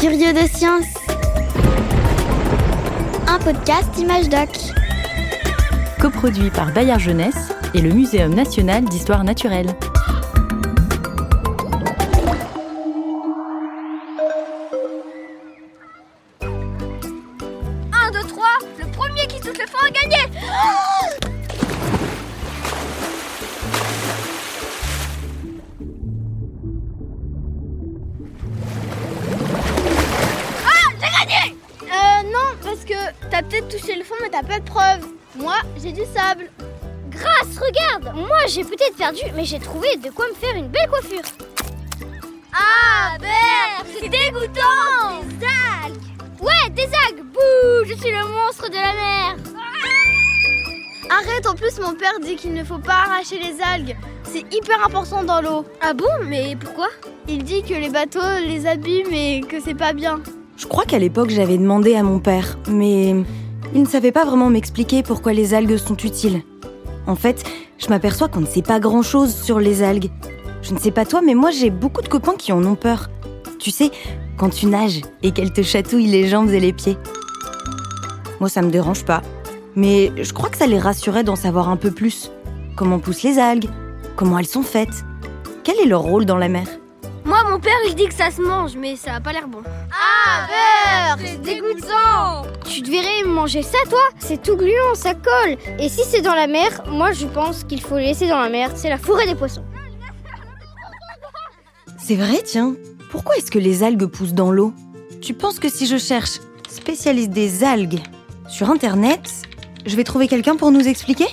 Curieux de science. Un podcast Image Doc. Coproduit par Bayard Jeunesse et le Muséum national d'histoire naturelle. 1, 2, 3, le premier qui touche le fond a gagné fond, mais t'as pas de preuve. Moi, j'ai du sable. Grâce, regarde Moi j'ai peut-être perdu, mais j'ai trouvé de quoi me faire une belle coiffure Ah, Bert C'est dégoûtant Des algues Ouais, des algues Bouh Je suis le monstre de la mer Arrête, en plus, mon père dit qu'il ne faut pas arracher les algues. C'est hyper important dans l'eau. Ah bon Mais pourquoi? Il dit que les bateaux les abîment et que c'est pas bien. Je crois qu'à l'époque j'avais demandé à mon père, mais il ne savait pas vraiment m'expliquer pourquoi les algues sont utiles. En fait, je m'aperçois qu'on ne sait pas grand-chose sur les algues. Je ne sais pas toi, mais moi j'ai beaucoup de copains qui en ont peur. Tu sais, quand tu nages et qu'elles te chatouillent les jambes et les pieds. Moi ça me dérange pas, mais je crois que ça les rassurait d'en savoir un peu plus. Comment poussent les algues? Comment elles sont faites? Quel est leur rôle dans la mer? Moi, mon père, il dit que ça se mange, mais ça a pas l'air bon. Ah, Bert C'est dégoûtant Tu devrais manger ça, toi C'est tout gluant, ça colle. Et si c'est dans la mer, moi je pense qu'il faut laisser dans la mer. C'est la forêt des poissons. C'est vrai, tiens. Pourquoi est-ce que les algues poussent dans l'eau Tu penses que si je cherche spécialiste des algues sur Internet, je vais trouver quelqu'un pour nous expliquer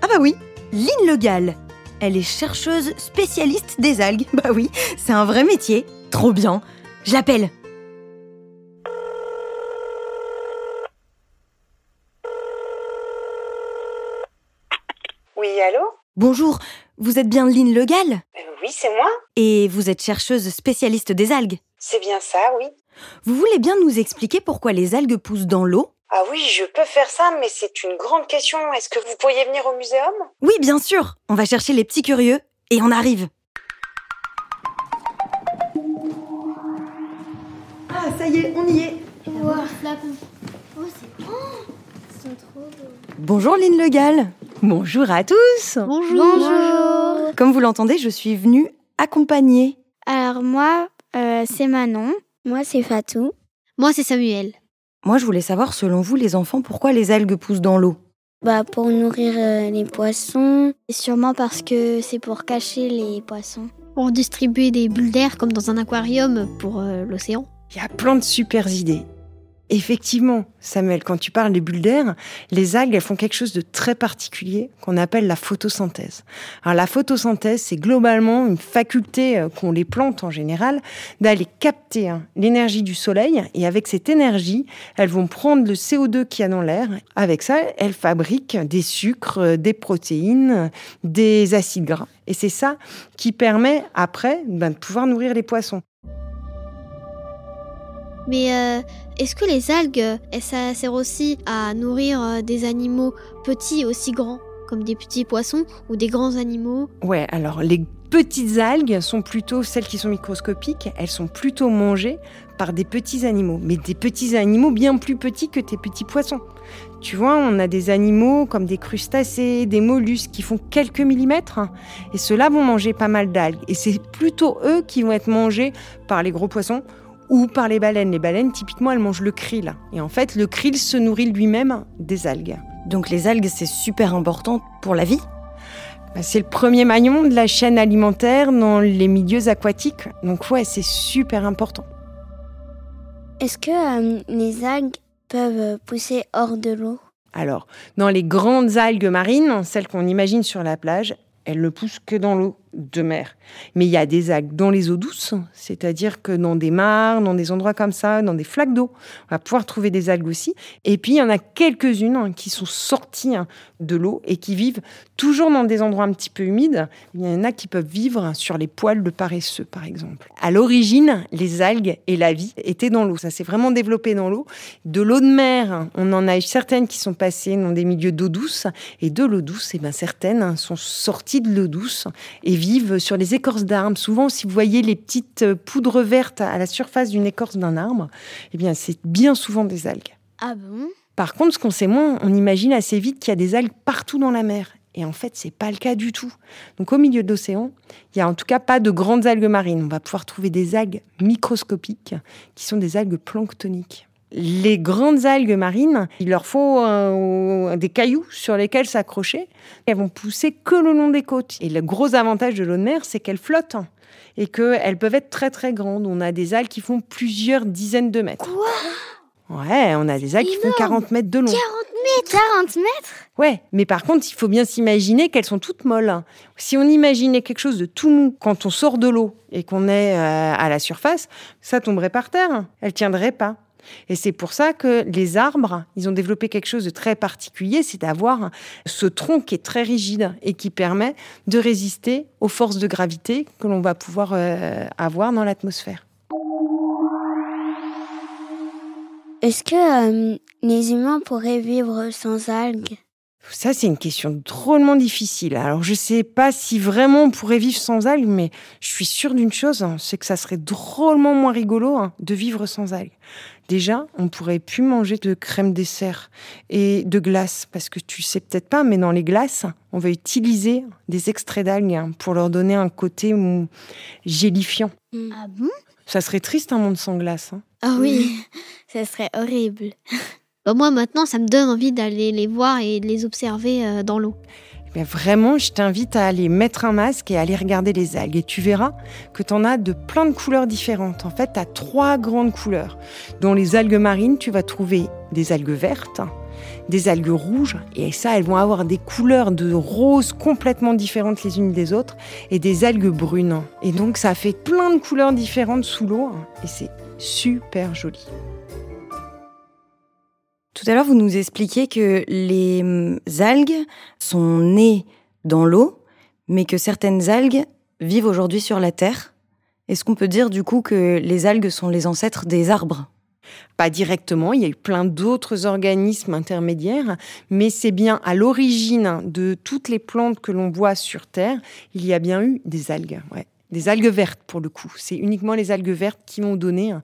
Ah bah oui, Lynn Le Gall. Elle est chercheuse spécialiste des algues. Bah oui, c'est un vrai métier. Trop bien. Je l'appelle. Oui, allô Bonjour, vous êtes bien Lynn Le Gall? Euh, Oui, c'est moi. Et vous êtes chercheuse spécialiste des algues. C'est bien ça, oui. Vous voulez bien nous expliquer pourquoi les algues poussent dans l'eau? Ah oui, je peux faire ça, mais c'est une grande question. Est-ce que vous pourriez venir au muséum? Oui, bien sûr. On va chercher les petits curieux et on arrive. Ah, ça y est, on y est. Bonjour Lynn Le Gall. Bonjour à tous. Bonjour. Comme vous l'entendez, je suis venue accompagner. Alors moi, euh, c'est Manon. Moi, c'est Fatou. Moi, c'est Samuel. Moi, je voulais savoir, selon vous, les enfants, pourquoi les algues poussent dans l'eau? Bah pour nourrir euh, les poissons. Et sûrement parce que c'est pour cacher les poissons. Pour distribuer des bulles d'air comme dans un aquarium pour euh, l'océan. Il y a plein de super idées. Effectivement, Samuel, quand tu parles des bulles d'air, les algues, elles font quelque chose de très particulier qu'on appelle la photosynthèse. Alors la photosynthèse, c'est globalement une faculté euh, qu'ont les plantes en général d'aller capter hein, l'énergie du soleil et avec cette énergie, elles vont prendre le CO2 qu'il y a dans l'air. Avec ça, elles fabriquent des sucres, euh, des protéines, euh, des acides gras. Et c'est ça qui permet après ben, de pouvoir nourrir les poissons. Mais euh, est-ce que les algues, ça sert aussi à nourrir euh, des animaux petits aussi grands, comme des petits poissons ou des grands animaux? Ouais, alors les petites algues sont plutôt celles qui sont microscopiques, elles sont plutôt mangées par des petits animaux, mais des petits animaux bien plus petits que tes petits poissons. Tu vois, on a des animaux comme des crustacés, des mollusques qui font quelques millimètres, et ceux-là vont manger pas mal d'algues. Et c'est plutôt eux qui vont être mangés par les gros poissons ou par les baleines. Les baleines, typiquement, elles mangent le krill. Et en fait, le krill se nourrit lui-même des algues. Donc les algues, c'est super important pour la vie? Bah, C'est le premier maillon de la chaîne alimentaire dans les milieux aquatiques. Donc ouais, c'est super important. Est-ce que euh, les algues peuvent pousser hors de l'eau? Alors, dans les grandes algues marines, celles qu'on imagine sur la plage, elles ne poussent que dans l'eau de mer. Mais il y a des algues dans les eaux douces, c'est-à-dire que dans des mares, dans des endroits comme ça, dans des flaques d'eau, on va pouvoir trouver des algues aussi. Et puis, il y en a quelques-unes hein, qui sont sorties hein, de l'eau et qui vivent toujours dans des endroits un petit peu humides. Il y en a qui peuvent vivre sur les poils de paresseux, par exemple. À l'origine, les algues et la vie étaient dans l'eau. Ça s'est vraiment développé dans l'eau. De l'eau de mer, on en a eu certaines qui sont passées dans des milieux d'eau douce. Et de l'eau douce, eh ben, certaines sont sorties de l'eau douce et vivent sur les écorces d'arbres. Souvent, si vous voyez les petites euh, poudres vertes à la surface d'une écorce d'un arbre, eh bien, c'est bien souvent des algues. Ah bon? Par contre, ce qu'on sait moins, on imagine assez vite qu'il y a des algues partout dans la mer. Et en fait, c'est pas le cas du tout. Donc, au milieu de l'océan, il y a en tout cas pas de grandes algues marines. On va pouvoir trouver des algues microscopiques qui sont des algues planctoniques. Les grandes algues marines, il leur faut euh, des cailloux sur lesquels s'accrocher. Elles vont pousser que le long des côtes. Et le gros avantage de l'eau de mer, c'est qu'elles flottent et qu'elles peuvent être très très grandes. On a des algues qui font plusieurs dizaines de mètres. Quoi? Ouais, on a des algues qui font Énorme. 40 mètres de long. 40 mètres 40 mètres Ouais, mais par contre, il faut bien s'imaginer qu'elles sont toutes molles. Si on imaginait quelque chose de tout mou quand on sort de l'eau et qu'on est euh, à la surface, ça tomberait par terre. Elle tiendrait pas. Et c'est pour ça que les arbres, ils ont développé quelque chose de très particulier, c'est d'avoir ce tronc qui est très rigide et qui permet de résister aux forces de gravité que l'on va pouvoir euh, avoir dans l'atmosphère. Est-ce que euh, les humains pourraient vivre sans algues? Ça, c'est une question drôlement difficile. Alors, je sais pas si vraiment on pourrait vivre sans algues, mais je suis sûre d'une chose, hein, c'est que ça serait drôlement moins rigolo hein, de vivre sans algues. Déjà, on pourrait plus manger de crème dessert et de glace, parce que tu sais peut-être pas, mais dans les glaces, on va utiliser des extraits d'algues hein, pour leur donner un côté mm, gélifiant. Ah bon? Ça serait triste un monde sans glace. hein. Ah oui, ça serait horrible. Bah, moi maintenant, ça me donne envie d'aller les voir et de les observer euh, dans l'eau. Mais vraiment, je t'invite à aller mettre un masque et aller regarder les algues. Et tu verras que tu en as de plein de couleurs différentes. En fait, tu as trois grandes couleurs. Dans les algues marines, tu vas trouver des algues vertes, des algues rouges, et ça, elles vont avoir des couleurs de rose complètement différentes les unes des autres, et des algues brunes. Et donc, ça fait plein de couleurs différentes sous l'eau, hein, et c'est super joli. Tout à l'heure, vous nous expliquiez que les hum, algues sont nées dans l'eau, mais que certaines algues vivent aujourd'hui sur la Terre. Est-ce qu'on peut dire du coup que les algues sont les ancêtres des arbres? Pas directement, il y a eu plein d'autres organismes intermédiaires, mais c'est bien à l'origine de toutes les plantes que l'on voit sur Terre, il y a bien eu des algues. Des algues vertes pour le coup. C'est uniquement les algues vertes qui ont donné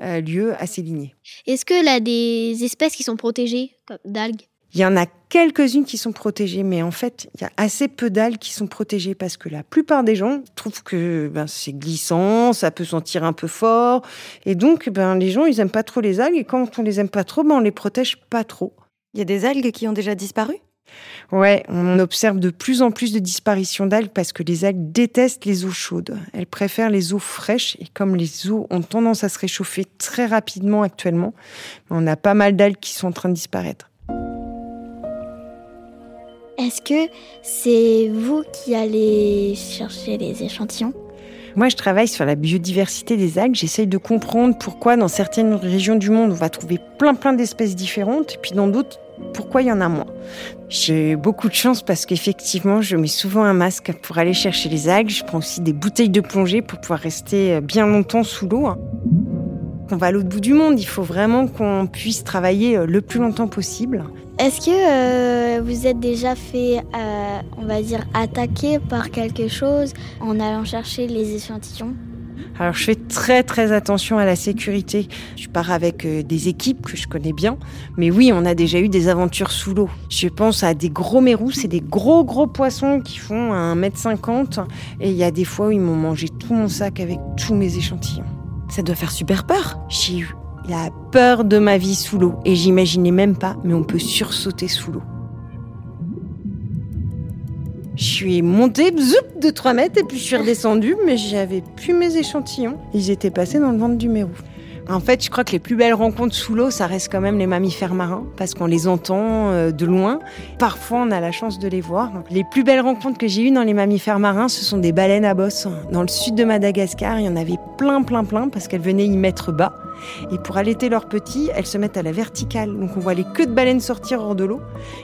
euh, lieu à ces lignées. Est-ce que là, des espèces qui sont protégées comme d'algues? Il y en a quelques-unes qui sont protégées, mais en fait, il y a assez peu d'algues qui sont protégées parce que la plupart des gens trouvent que ben, c'est glissant, ça peut sentir un peu fort. Et donc, ben, les gens, ils aiment pas trop les algues. Et quand on les aime pas trop, ben, on les protège pas trop. Il y a des algues qui ont déjà disparu? Ouais, on observe de plus en plus de disparitions d'algues parce que les algues détestent les eaux chaudes. Elles préfèrent les eaux fraîches et comme les eaux ont tendance à se réchauffer très rapidement actuellement, on a pas mal d'algues qui sont en train de disparaître. Est-ce que c'est vous qui allez chercher les échantillons? Moi, je travaille sur la biodiversité des algues. J'essaye de comprendre pourquoi dans certaines régions du monde, on va trouver plein plein d'espèces différentes et puis dans d'autres, pourquoi il y en a moins? J'ai beaucoup de chance parce qu'effectivement, je mets souvent un masque pour aller chercher les algues. Je prends aussi des bouteilles de plongée pour pouvoir rester bien longtemps sous l'eau. hein. On va à l'autre bout du monde. Il faut vraiment qu'on puisse travailler euh, le plus longtemps possible. Est-ce que euh, vous êtes déjà fait, euh, on va dire, attaquer par quelque chose en allant chercher les échantillons? Alors, je fais très très attention à la sécurité. Je pars avec euh, des équipes que je connais bien. Mais oui, on a déjà eu des aventures sous l'eau. Je pense à des gros mérous, c'est des gros gros poissons qui font 1m50. Et il y a des fois où ils m'ont mangé tout mon sac avec tous mes échantillons. Ça doit faire super peur. J'ai eu la peur de ma vie sous l'eau. Et j'imaginais même pas, mais on peut sursauter sous l'eau. Je suis montée zoup, de 3 mètres et puis je suis redescendue, mais j'avais plus mes échantillons. Ils étaient passés dans le ventre du mérou. En fait, je crois que les plus belles rencontres sous l'eau, ça reste quand même les mammifères marins, parce qu'on les entend euh, de loin. Parfois, on a la chance de les voir. Les plus belles rencontres que j'ai eues dans les mammifères marins, ce sont des baleines à bosse. Dans le sud de Madagascar, il y en avait plein, plein, plein, parce qu'elles venaient y mettre bas. Et pour allaiter leurs petits, elles se mettent à la verticale. Donc on voit les queues de baleines sortir hors de l'eau.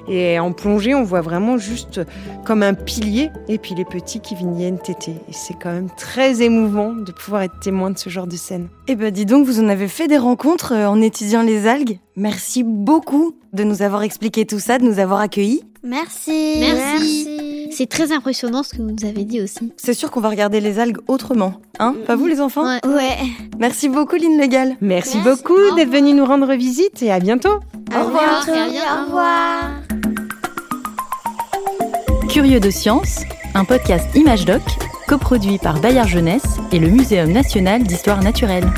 Et en plongée, on voit vraiment juste comme un pilier. Et puis les petits qui viennent téter. Et c'est quand même très émouvant de pouvoir être témoin de ce genre de scène. Eh ben dis donc, vous en avez fait des rencontres euh, en étudiant les algues. Merci beaucoup de nous avoir expliqué tout ça, de nous avoir accueillis. Merci. Merci. C'est très impressionnant ce que vous nous avez dit aussi. C'est sûr qu'on va regarder les algues autrement. Hein Pas vous les enfants Ouais. Ouais. Merci beaucoup Lynn Legal. Merci, Merci. beaucoup Au d'être revoir. venu nous rendre visite et à bientôt. Au revoir. et à bientôt. Au revoir. Curieux de science, un podcast Image Doc, coproduit par Bayard Jeunesse et le Muséum national d'histoire naturelle.